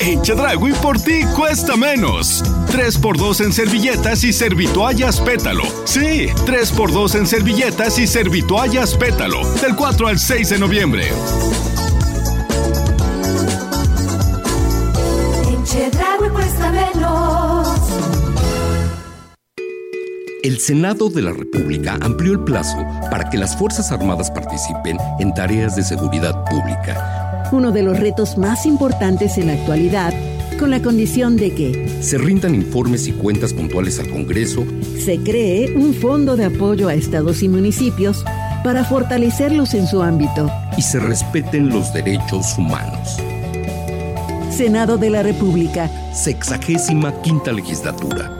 En Chedragui por ti cuesta menos. 3x2 en servilletas y servitoallas pétalo. Sí, 3x2 en servilletas y servitoallas pétalo. Del 4 al 6 de noviembre. En Chedragui cuesta menos. El Senado de la República amplió el plazo para que las Fuerzas Armadas participen en tareas de seguridad pública uno de los retos más importantes en la actualidad, con la condición de que se rindan informes y cuentas puntuales al Congreso, se cree un fondo de apoyo a estados y municipios para fortalecerlos en su ámbito y se respeten los derechos humanos. Senado de la República. Sexagésima quinta legislatura.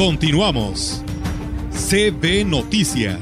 Continuamos. CB Noticias.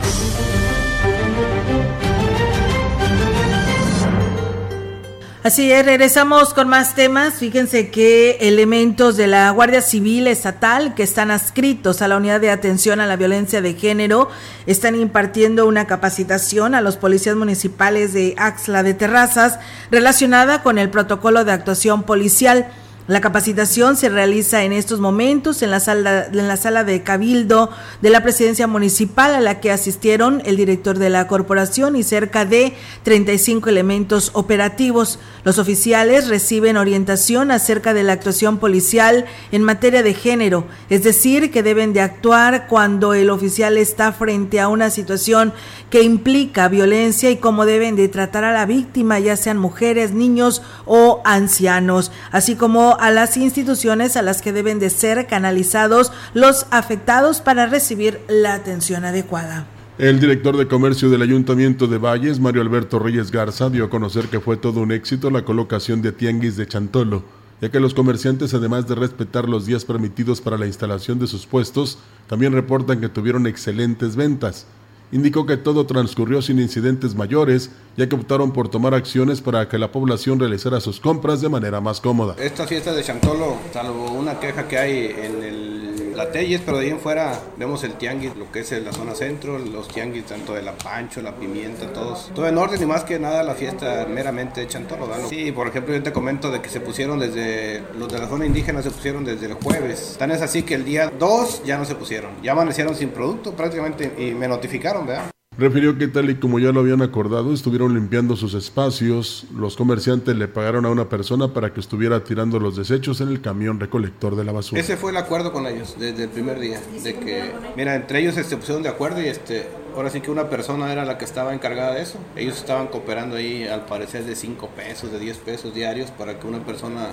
Así es, regresamos con más temas. Fíjense que elementos de la Guardia Civil Estatal que están adscritos a la Unidad de Atención a la Violencia de Género están impartiendo una capacitación a los policías municipales de Axla de Terrazas relacionada con el protocolo de actuación policial. La capacitación se realiza en estos momentos en la sala, en la sala de Cabildo de la Presidencia Municipal a la que asistieron el director de la corporación y cerca de 35 elementos operativos. Los oficiales reciben orientación acerca de la actuación policial en materia de género, es decir, que deben de actuar cuando el oficial está frente a una situación que implica violencia y cómo deben de tratar a la víctima, ya sean mujeres, niños o ancianos, así como a las instituciones a las que deben de ser canalizados los afectados para recibir la atención adecuada. El director de comercio del Ayuntamiento de Valles, Mario Alberto Reyes Garza, dio a conocer que fue todo un éxito la colocación de tianguis de Chantolo, ya que los comerciantes, además de respetar los días permitidos para la instalación de sus puestos, también reportan que tuvieron excelentes ventas indicó que todo transcurrió sin incidentes mayores, ya que optaron por tomar acciones para que la población realizara sus compras de manera más cómoda. Esta fiesta de Chantolo, salvo una queja que hay en el la Telles, pero de ahí en fuera vemos el tianguis, lo que es la zona centro, los tianguis tanto de la Pancho, la Pimienta, todos. Todo en orden y más que nada la fiesta meramente de Chantolo. ¿no? Sí, por ejemplo, yo te comento de que se pusieron desde, los de la zona indígena se pusieron desde el jueves. Tan es así que el día 2 ya no se pusieron, ya amanecieron sin producto prácticamente y me notificaron, ¿verdad? Refirió que tal y como ya lo habían acordado, estuvieron limpiando sus espacios, los comerciantes le pagaron a una persona para que estuviera tirando los desechos en el camión recolector de la basura. Ese fue el acuerdo con ellos desde el primer día, de que, mira, entre ellos se de acuerdo y este, ahora sí que una persona era la que estaba encargada de eso. Ellos estaban cooperando ahí al parecer de 5 pesos, de 10 pesos diarios para que una persona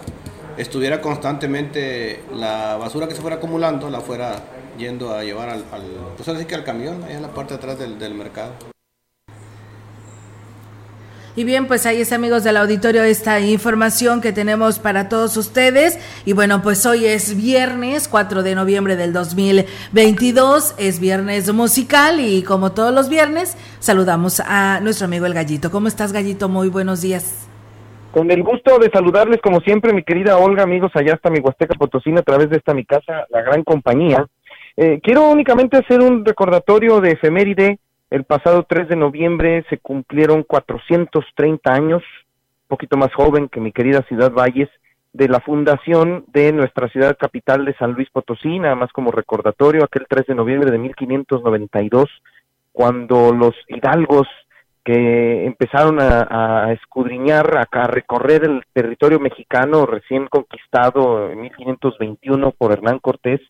estuviera constantemente la basura que se fuera acumulando, la fuera yendo a llevar al, al pues así que al camión, ahí en la parte de atrás del, del mercado. Y bien, pues ahí es amigos del auditorio esta información que tenemos para todos ustedes. Y bueno, pues hoy es viernes 4 de noviembre del 2022, es viernes musical y como todos los viernes saludamos a nuestro amigo el Gallito. ¿Cómo estás Gallito? Muy buenos días. Con el gusto de saludarles como siempre, mi querida Olga, amigos, allá hasta mi Huasteca Potosina a través de esta mi casa, la gran compañía. Eh, quiero únicamente hacer un recordatorio de efeméride. El pasado 3 de noviembre se cumplieron 430 años, un poquito más joven que mi querida ciudad Valles, de la fundación de nuestra ciudad capital de San Luis Potosí, nada más como recordatorio, aquel 3 de noviembre de 1592, cuando los hidalgos que empezaron a, escudriñar, a, a, recorrer el territorio mexicano recién conquistado en 1521 por Hernán Cortés,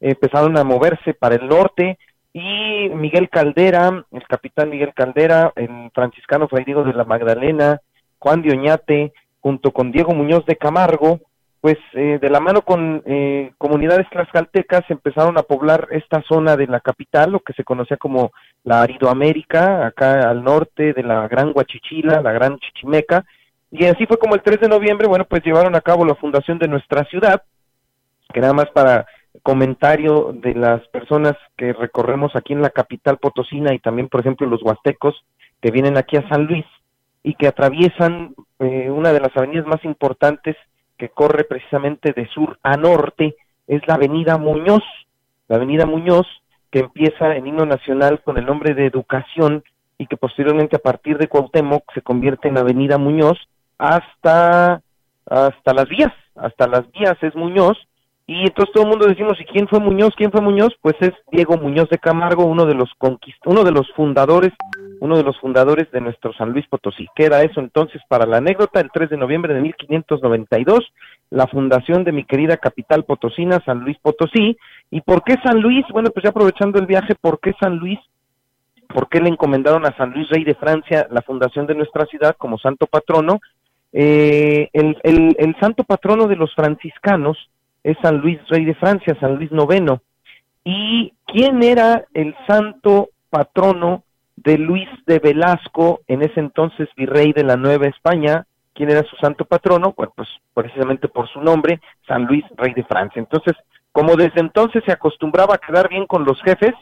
empezaron a moverse para el norte y Miguel Caldera, el capitán Miguel Caldera, el franciscano Fray Diego de la Magdalena, Juan de Oñate, junto con Diego Muñoz de Camargo, pues eh, de la mano con eh, comunidades tlaxcaltecas empezaron a poblar esta zona de la capital, lo que se conocía como la Aridoamérica, acá al norte de la Gran Huachichila, la Gran Chichimeca, y así fue como el 3 de noviembre, bueno, pues llevaron a cabo la fundación de nuestra ciudad, que nada más para comentario de las personas que recorremos aquí en la capital potosina y también, por ejemplo, los huastecos que vienen aquí a San Luis y que atraviesan eh, una de las avenidas más importantes que corre precisamente de sur a norte es la Avenida Muñoz. La Avenida Muñoz, que empieza en himno nacional con el nombre de Educación y que posteriormente a partir de Cuauhtémoc se convierte en Avenida Muñoz hasta, hasta las vías, hasta las vías es Muñoz. Y entonces todo el mundo decimos, ¿y quién fue Muñoz? ¿Quién fue Muñoz? Pues es Diego Muñoz de Camargo, uno de los conquist uno de los fundadores uno de los fundadores de nuestro San Luis Potosí. Queda eso entonces para la anécdota, el 3 de noviembre de 1592, la fundación de mi querida capital potosina, San Luis Potosí. ¿Y por qué San Luis? Bueno, pues ya aprovechando el viaje, ¿por qué San Luis? ¿Por qué le encomendaron a San Luis Rey de Francia la fundación de nuestra ciudad como santo patrono? Eh, el, el santo patrono de los franciscanos es San Luis Rey de Francia, San Luis Noveno. ¿Y quién era el santo patrono de Luis de Velasco, en ese entonces virrey de la Nueva España, ¿quién era su santo patrono? Bueno, pues precisamente por su nombre, San Luis, rey de Francia. Entonces, como desde entonces se acostumbraba a quedar bien con los jefes,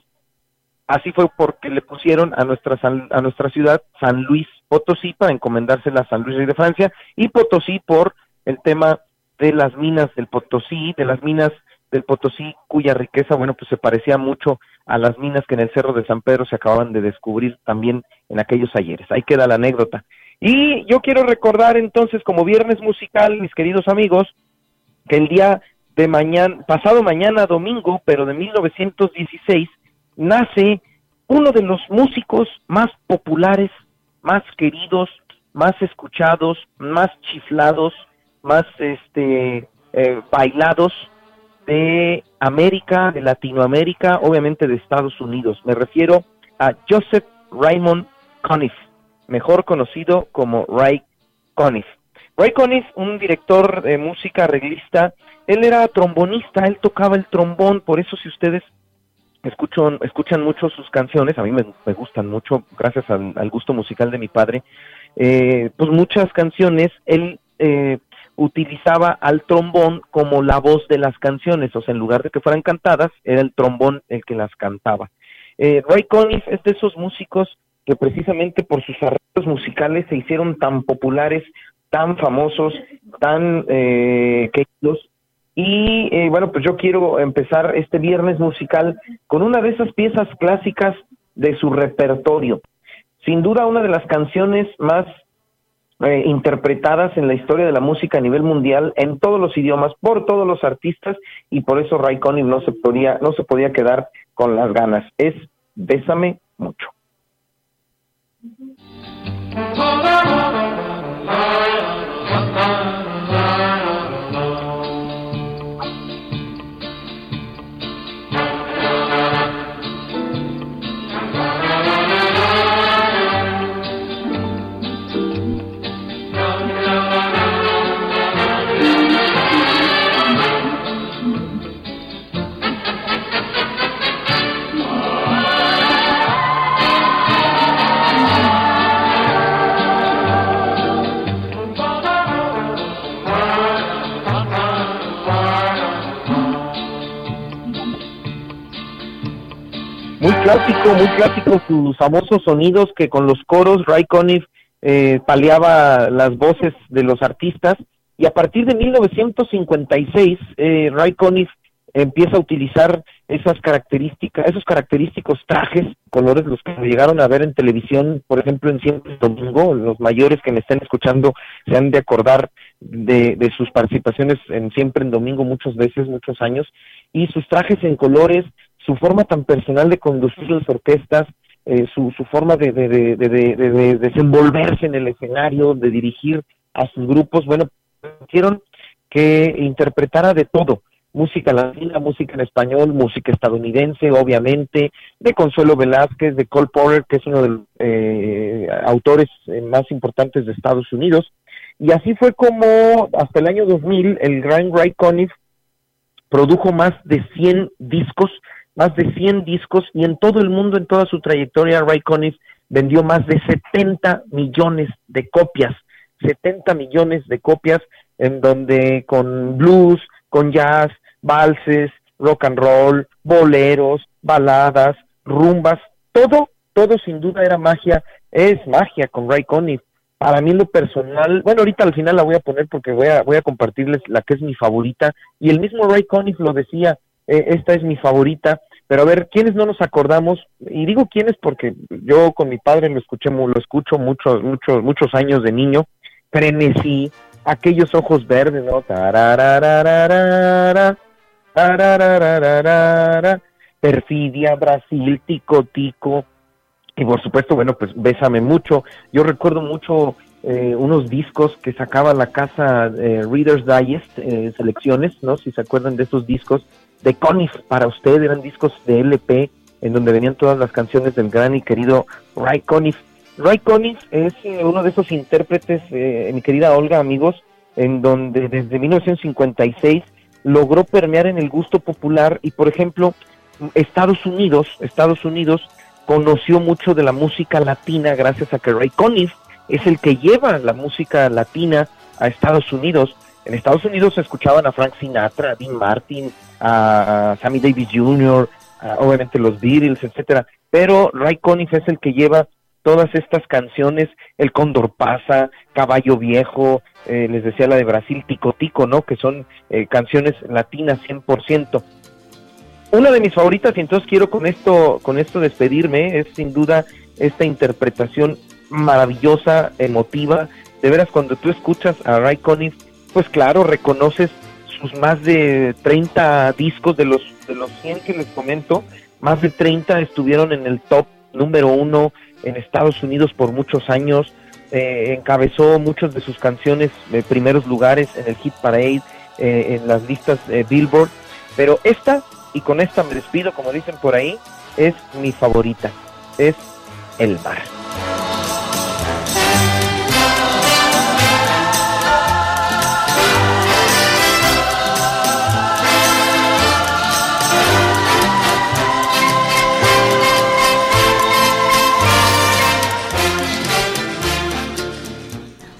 así fue porque le pusieron a nuestra, a nuestra ciudad San Luis Potosí para encomendársela a San Luis, rey de Francia, y Potosí por el tema de las minas del Potosí, de las minas del Potosí, cuya riqueza, bueno, pues se parecía mucho a las minas que en el Cerro de San Pedro se acababan de descubrir también en aquellos ayeres. Ahí queda la anécdota. Y yo quiero recordar entonces, como viernes musical, mis queridos amigos, que el día de mañana, pasado mañana domingo, pero de 1916, nace uno de los músicos más populares, más queridos, más escuchados, más chiflados, más este eh, bailados de América, de Latinoamérica, obviamente de Estados Unidos. Me refiero a Joseph Raymond Conniff, mejor conocido como Ray Conniff. Ray Conniff, un director de música arreglista, él era trombonista, él tocaba el trombón, por eso si ustedes escuchan, escuchan mucho sus canciones, a mí me, gustan mucho, gracias al, gusto musical de mi padre, eh, pues muchas canciones, él eh, utilizaba al trombón como la voz de las canciones, o sea, en lugar de que fueran cantadas, era el trombón el que las cantaba. Eh, Ray Conniff es de esos músicos que precisamente por sus arreglos musicales se hicieron tan populares, tan famosos, tan eh, queridos. Y eh, bueno, pues yo quiero empezar este viernes musical con una de esas piezas clásicas de su repertorio. Sin duda una de las canciones más eh, interpretadas en la historia de la música a nivel mundial en todos los idiomas por todos los artistas y por eso Ray Conniff no se podía no se podía quedar con las ganas. Es Bésame mucho clásico, muy clásico sus famosos sonidos que con los coros Ray Conniff eh, paliaba las voces de los artistas. Y a partir de 1956 eh, Ray Conniff empieza a utilizar esas características, esos característicos trajes, colores, los que llegaron a ver en televisión, por ejemplo, en Siempre Domingo, los mayores que me estén escuchando se han de acordar de, de sus participaciones en Siempre en Domingo muchas veces, muchos años, y sus trajes en colores, su forma tan personal de conducir las orquestas, eh, su, su forma de, de, de, de, desenvolverse en el escenario, de dirigir a sus grupos, bueno, hicieron que interpretara de todo, música latina, música en español, música estadounidense, obviamente, de Consuelo Velázquez, de Cole Porter, que es uno de los eh, autores eh, más importantes de Estados Unidos, y así fue como hasta el año 2000 el gran Ray Conniff produjo más de 100 discos más de 100 discos y en todo el mundo, en toda su trayectoria, Ray Conniff vendió más de 70 millones de copias, 70 millones de copias en donde con blues, con jazz, valses, rock and roll, boleros, baladas, rumbas, todo, todo sin duda era magia, es magia con Ray Conniff. Para mí lo personal, bueno, ahorita al final la voy a poner porque voy a, voy a compartirles la que es mi favorita y el mismo Ray Conniff lo decía, eh, esta es mi favorita, pero a ver, ¿quiénes no nos acordamos? Y digo quiénes porque yo con mi padre lo escuché, lo escucho muchos, muchos, muchos años de niño, frenesí, aquellos ojos verdes, ¿no? perfidia, Brasil, tico, tico, y por supuesto, bueno, pues Bésame mucho. Yo recuerdo mucho eh, unos discos que sacaba la casa eh, Reader's Digest, eh, selecciones, ¿no? Si se acuerdan de esos discos de Conif para usted, eran discos de LP en donde venían todas las canciones del gran y querido Ray Conniff. Ray Conniff es uno de esos intérpretes, mi querida Olga, amigos, en donde desde 1956 logró permear en el gusto popular y, por ejemplo, Estados Unidos, Estados Unidos conoció mucho de la música latina gracias a que Ray Conniff es el que lleva la música latina a Estados Unidos. En Estados Unidos se escuchaban a Frank Sinatra, a Dean Martin, a Sammy Davis Jr., obviamente los Beatles, etcétera. Pero Ray Conniff es el que lleva todas estas canciones, El Cóndor pasa, Caballo Viejo, eh, les decía la de Brasil, Tico Tico, ¿no? Que son eh, canciones latinas 100% una de mis favoritas y entonces quiero con esto con esto despedirme es sin duda esta interpretación maravillosa emotiva de veras cuando tú escuchas a Ray Conniff pues claro reconoces sus más de 30 discos de los de los 100 que les comento más de 30 estuvieron en el top número uno en Estados Unidos por muchos años eh, encabezó muchas de sus canciones de primeros lugares en el hit parade eh, en las listas Billboard pero esta y con esta me despido, como dicen por ahí, es mi favorita, es el mar.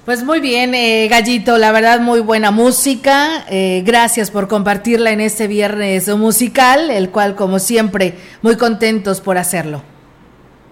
Pues muy bien, eh, Gallito, la verdad muy buena música. Eh, gracias por compartirla en este viernes musical, el cual como siempre muy contentos por hacerlo.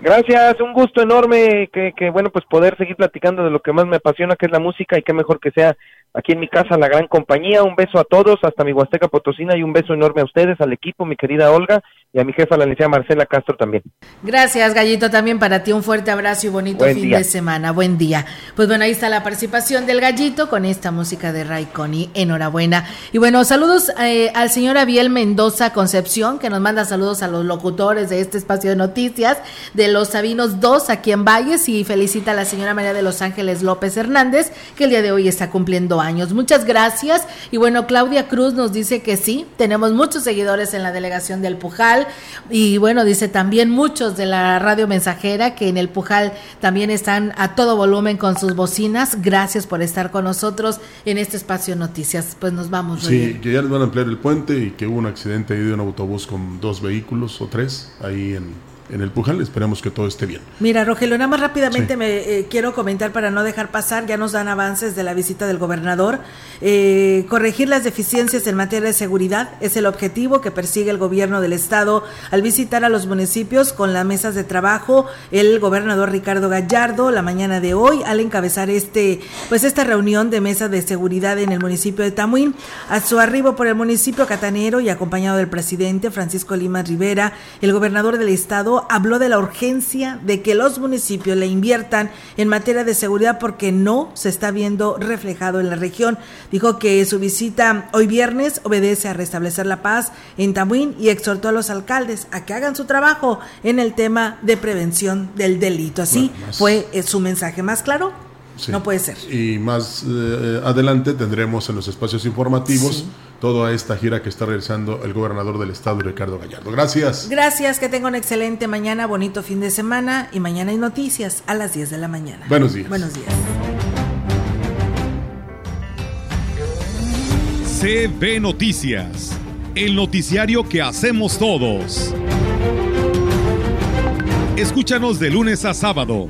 Gracias, un gusto enorme que, bueno pues poder seguir platicando de lo que más me apasiona que es la música y qué mejor que sea aquí en mi casa la gran compañía. Un beso a todos, hasta mi Huasteca Potosina y un beso enorme a ustedes, al equipo, mi querida Olga y a mi jefa, la licenciada Marcela Castro también. Gracias, Gallito, también para ti un fuerte abrazo y bonito fin de semana. Buen día. Pues bueno, ahí está la participación del Gallito con esta música de Ray Connie. Enhorabuena. Y bueno, saludos eh, al señor Abiel Mendoza Concepción, que nos manda saludos a los locutores de este espacio de noticias de los Sabinos 2 aquí en Valles y felicita a la señora María de Los Ángeles López Hernández, que el día de hoy está cumpliendo años. Muchas gracias. Y bueno, Claudia Cruz nos dice que sí, tenemos muchos seguidores en la delegación del Pujal y bueno, dice también muchos de la radio mensajera que en el Pujal también están a todo volumen con sus bocinas. Gracias por estar con nosotros en este espacio Noticias. Pues nos vamos. Sí, que ya les van a ampliar el puente y que hubo un accidente ahí de un autobús con dos vehículos o tres ahí en en el Pujal. Esperemos que todo esté bien. Mira, Rogelio, nada más rápidamente me eh, quiero comentar para no dejar pasar, ya nos dan avances de la visita del gobernador. Eh, corregir las deficiencias en materia de seguridad es el objetivo que persigue el gobierno del estado al visitar a los municipios con las mesas de trabajo. El gobernador Ricardo Gallardo, la mañana de hoy, al encabezar este, pues esta reunión de mesa de seguridad en el municipio de Tamuín, a su arribo por el municipio catanero y acompañado del presidente Francisco Lima Rivera, el gobernador del estado habló de la urgencia de que los municipios le inviertan en materia de seguridad porque no se está viendo reflejado en la región. Dijo que su visita hoy viernes obedece a restablecer la paz en Tamuín y exhortó a los alcaldes a que hagan su trabajo en el tema de prevención del delito. Así fue eh, su mensaje más claro. No puede ser. Y más eh, adelante tendremos en los espacios informativos toda esta gira que está realizando el gobernador del estado, Ricardo Gallardo. Gracias. Gracias, que tenga una excelente mañana, bonito fin de semana y mañana hay noticias a las 10 de la mañana. Buenos días. Buenos días. CB Noticias, el noticiario que hacemos todos. Escúchanos de lunes a sábado.